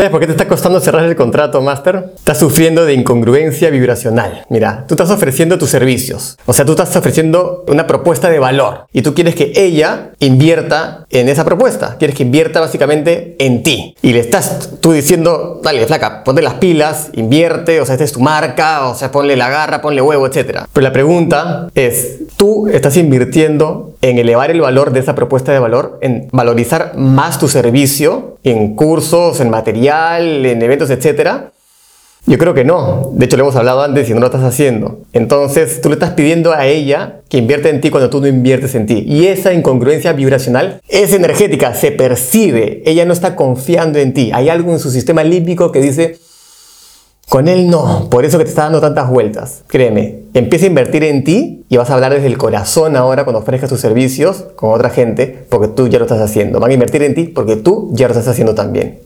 ¿Sabes por qué te está costando cerrar el contrato, Master? Estás sufriendo de incongruencia vibracional. Mira, tú estás ofreciendo tus servicios. O sea, tú estás ofreciendo una propuesta de valor. Y tú quieres que ella invierta en esa propuesta. Quieres que invierta básicamente en ti. Y le estás tú diciendo, dale, flaca, ponte las pilas, invierte, o sea, esta es tu marca, o sea, ponle la garra, ponle huevo, etc. Pero la pregunta es, ¿tú estás invirtiendo en elevar el valor de esa propuesta de valor, en valorizar más tu servicio en cursos, en material, en eventos, etcétera? Yo creo que no. De hecho, lo hemos hablado antes y no lo estás haciendo. Entonces, tú le estás pidiendo a ella que invierta en ti cuando tú no inviertes en ti. Y esa incongruencia vibracional es energética, se percibe. Ella no está confiando en ti. Hay algo en su sistema límbico que dice, con él no, por eso que te está dando tantas vueltas. Créeme, empieza a invertir en ti y vas a hablar desde el corazón ahora cuando ofrezcas tus servicios con otra gente, porque tú ya lo estás haciendo. Van a invertir en ti porque tú ya lo estás haciendo también.